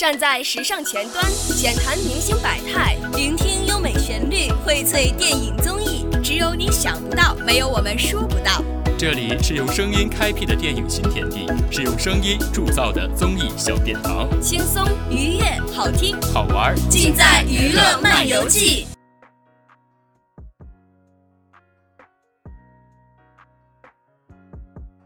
站在时尚前端，浅谈明星百态，聆听优美旋律，荟萃电影综艺。只有你想不到，没有我们说不到。这里是用声音开辟的电影新天地，是用声音铸造的综艺小殿堂。轻松、愉悦、好听、好玩，尽在《娱乐漫游记》。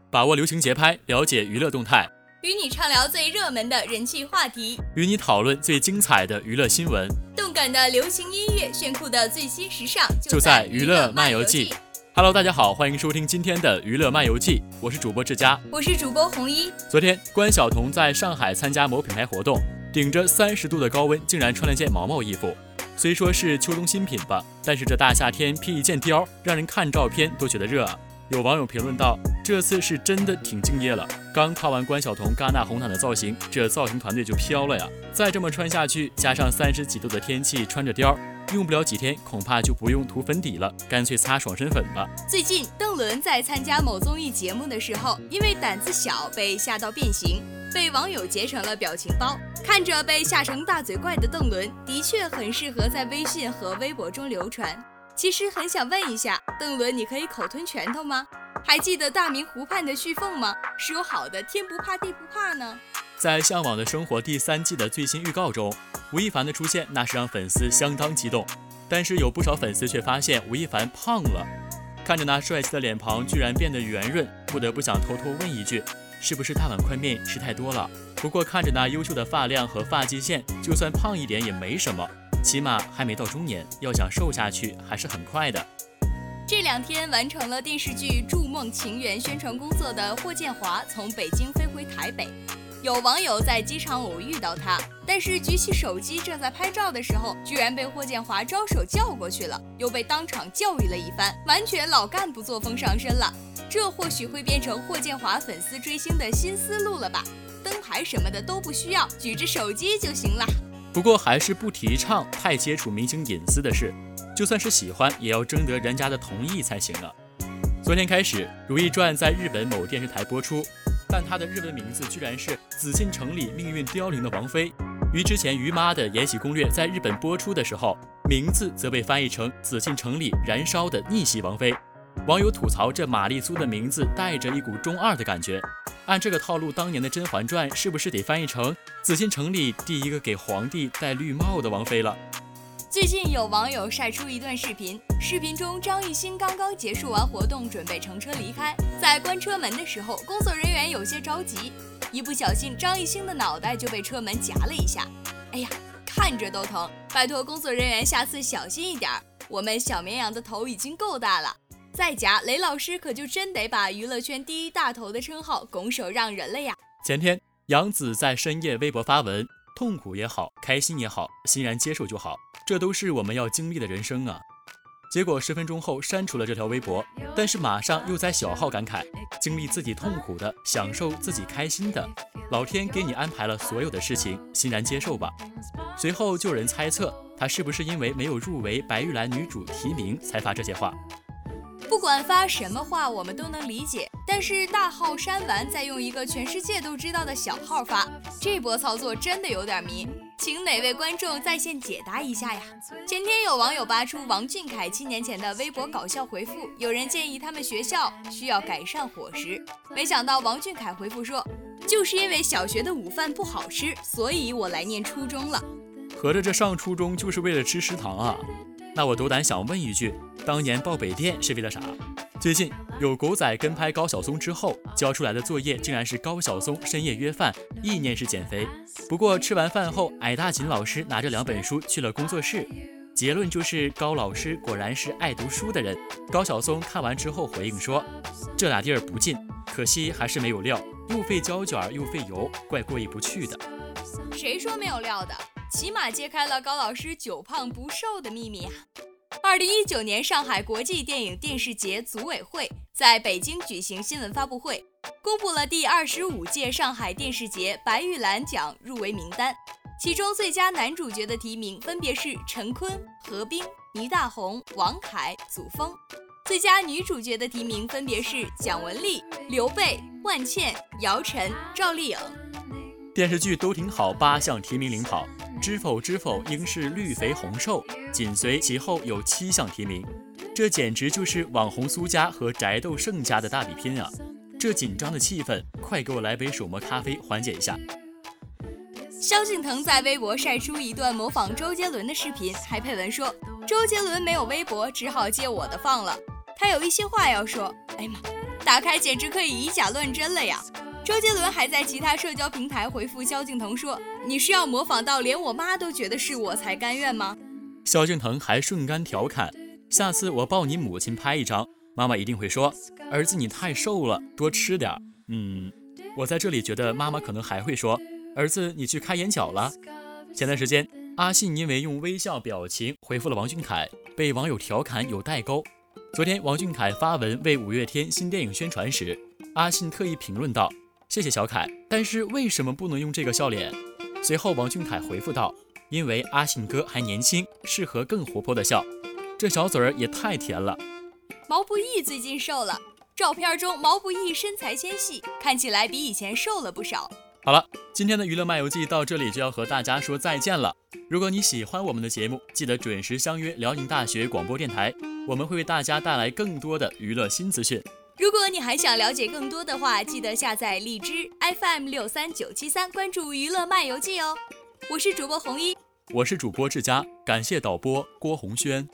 把握流行节拍，了解娱乐动态，与你畅聊最热门的人气话题，与你讨论最精彩的娱乐新闻，动感的流行音乐，炫酷的最新时尚，就在《娱乐漫游记》。Hello，大家好，欢迎收听今天的娱乐漫游记，我是主播志佳，我是主播红衣。昨天关晓彤在上海参加某品牌活动，顶着三十度的高温，竟然穿了件毛毛衣服。虽说是秋冬新品吧，但是这大夏天披一件貂，让人看照片都觉得热啊。有网友评论道：“这次是真的挺敬业了，刚夸完关晓彤戛纳红毯的造型，这造型团队就飘了呀！再这么穿下去，加上三十几度的天气，穿着貂。”用不了几天，恐怕就不用涂粉底了，干脆擦爽身粉吧。最近，邓伦在参加某综艺节目的时候，因为胆子小被吓到变形，被网友截成了表情包。看着被吓成大嘴怪的邓伦，的确很适合在微信和微博中流传。其实很想问一下，邓伦，你可以口吞拳头吗？还记得大明湖畔的旭凤吗？说好的天不怕地不怕呢？在《向往的生活》第三季的最新预告中，吴亦凡的出现那是让粉丝相当激动。但是有不少粉丝却发现吴亦凡胖了，看着那帅气的脸庞居然变得圆润，不得不想偷偷问一句：是不是大碗宽面吃太多了？不过看着那优秀的发量和发际线，就算胖一点也没什么，起码还没到中年，要想瘦下去还是很快的。这两天完成了电视剧《筑梦情缘》宣传工作的霍建华从北京飞回台北。有网友在机场偶遇到他，但是举起手机正在拍照的时候，居然被霍建华招手叫过去了，又被当场教育了一番，完全老干部作风上身了。这或许会变成霍建华粉丝追星的新思路了吧？灯牌什么的都不需要，举着手机就行了。不过还是不提倡太接触明星隐私的事，就算是喜欢，也要征得人家的同意才行啊。昨天开始，《如懿传》在日本某电视台播出。但她的日文名字居然是紫禁城里命运凋零的王妃。与之前于妈的《延禧攻略》在日本播出的时候，名字则被翻译成紫禁城里燃烧的逆袭王妃。网友吐槽这玛丽苏的名字带着一股中二的感觉。按这个套路，当年的《甄嬛传》是不是得翻译成紫禁城里第一个给皇帝戴绿帽的王妃了？最近有网友晒出一段视频，视频中张艺兴刚刚结束完活动，准备乘车离开，在关车门的时候，工作人员有些着急，一不小心张艺兴的脑袋就被车门夹了一下，哎呀，看着都疼，拜托工作人员下次小心一点，我们小绵羊的头已经够大了，再夹雷老师可就真得把娱乐圈第一大头的称号拱手让人了呀。前天杨紫在深夜微博发文。痛苦也好，开心也好，欣然接受就好，这都是我们要经历的人生啊。结果十分钟后删除了这条微博，但是马上又在小号感慨：经历自己痛苦的，享受自己开心的，老天给你安排了所有的事情，欣然接受吧。随后就有人猜测，他是不是因为没有入围白玉兰女主提名才发这些话？不管发什么话，我们都能理解。但是大号删完，再用一个全世界都知道的小号发，这波操作真的有点迷，请哪位观众在线解答一下呀？前天有网友扒出王俊凯七年前的微博搞笑回复，有人建议他们学校需要改善伙食，没想到王俊凯回复说，就是因为小学的午饭不好吃，所以我来念初中了。合着这上初中就是为了吃食堂啊？那我斗胆想问一句，当年报北电是为了啥？最近有狗仔跟拍高晓松之后交出来的作业，竟然是高晓松深夜约饭，意念是减肥。不过吃完饭后，矮大紧老师拿着两本书去了工作室，结论就是高老师果然是爱读书的人。高晓松看完之后回应说：“这俩地儿不近，可惜还是没有料，又费胶卷又费油，怪过意不去的。”谁说没有料的？起码揭开了高老师久胖不瘦的秘密啊！二零一九年上海国际电影电视节组委会在北京举行新闻发布会，公布了第二十五届上海电视节白玉兰奖入围名单。其中最佳男主角的提名分别是陈坤、何冰、倪大红、王凯、祖峰；最佳女主角的提名分别是蒋雯丽、刘蓓、万茜、姚晨、赵丽颖。电视剧都挺好，八项提名领跑，《知否知否》应是绿肥红瘦，紧随其后有七项提名，这简直就是网红苏家和宅斗盛家的大比拼啊！这紧张的气氛，快给我来杯手磨咖啡缓解一下。萧敬腾在微博晒出一段模仿周杰伦的视频，还配文说：“周杰伦没有微博，只好借我的放了。他有一些话要说。”哎呀妈，打开简直可以以假乱真了呀！周杰伦还在其他社交平台回复萧敬腾说：“你是要模仿到连我妈都觉得是我才甘愿吗？”萧敬腾还顺杆调侃：“下次我抱你母亲拍一张，妈妈一定会说：儿子你太瘦了，多吃点。嗯，我在这里觉得妈妈可能还会说：儿子你去开眼角了。前段时间，阿信因为用微笑表情回复了王俊凯，被网友调侃有代沟。昨天，王俊凯发文为五月天新电影宣传时，阿信特意评论道。谢谢小凯，但是为什么不能用这个笑脸？随后王俊凯回复道：“因为阿信哥还年轻，适合更活泼的笑。”这小嘴儿也太甜了。毛不易最近瘦了，照片中毛不易身材纤细，看起来比以前瘦了不少。好了，今天的娱乐漫游记到这里就要和大家说再见了。如果你喜欢我们的节目，记得准时相约辽宁大学广播电台，我们会为大家带来更多的娱乐新资讯。如果你还想了解更多的话，记得下载荔枝 FM 六三九七三，关注娱乐漫游记哦。我是主播红衣，我是主播志佳，感谢导播郭红轩。